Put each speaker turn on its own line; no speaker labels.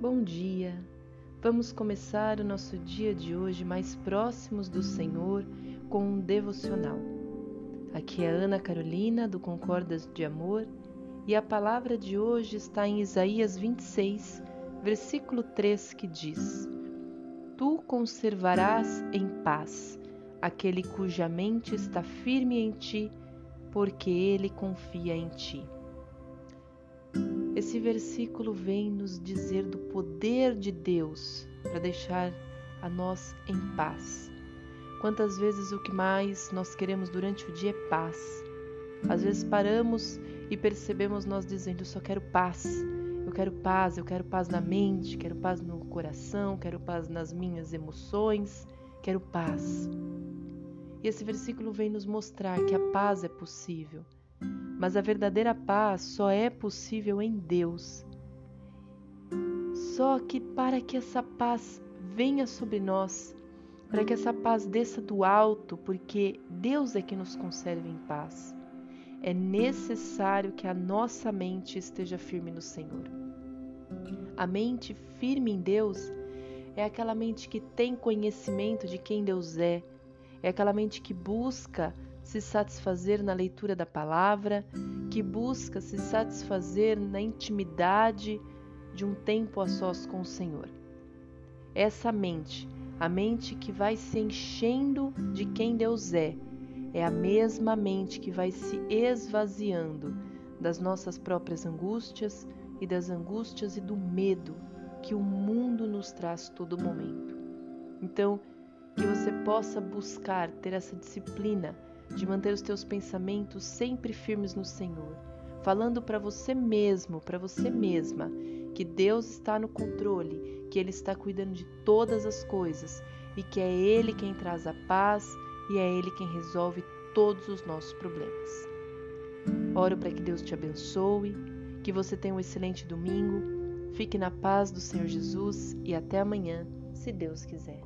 Bom dia! Vamos começar o nosso dia de hoje mais próximos do Senhor com um devocional. Aqui é Ana Carolina do Concordas de Amor e a palavra de hoje está em Isaías 26, versículo 3, que diz: Tu conservarás em paz aquele cuja mente está firme em ti, porque ele confia em ti. Esse versículo vem nos dizer do poder de Deus para deixar a nós em paz. Quantas vezes o que mais nós queremos durante o dia é paz. Às vezes paramos e percebemos nós dizendo: só quero paz. Eu quero paz, eu quero paz na mente, quero paz no coração, quero paz nas minhas emoções, quero paz. E esse versículo vem nos mostrar que a paz é possível, mas a verdadeira paz só é possível em Deus. Só que para que essa paz venha sobre nós, para que essa paz desça do alto, porque Deus é que nos conserva em paz, é necessário que a nossa mente esteja firme no Senhor. A mente firme em Deus é aquela mente que tem conhecimento de quem Deus é, é aquela mente que busca se satisfazer na leitura da palavra, que busca se satisfazer na intimidade de um tempo a sós com o Senhor. Essa mente, a mente que vai se enchendo de quem Deus é, é a mesma mente que vai se esvaziando das nossas próprias angústias e das angústias e do medo que o mundo nos traz todo momento. Então, que você possa buscar ter essa disciplina de manter os teus pensamentos sempre firmes no Senhor, falando para você mesmo, para você mesma, que Deus está no controle, que Ele está cuidando de todas as coisas e que é Ele quem traz a paz e é Ele quem resolve todos os nossos problemas. Oro para que Deus te abençoe, que você tenha um excelente domingo, fique na paz do Senhor Jesus e até amanhã, se Deus quiser.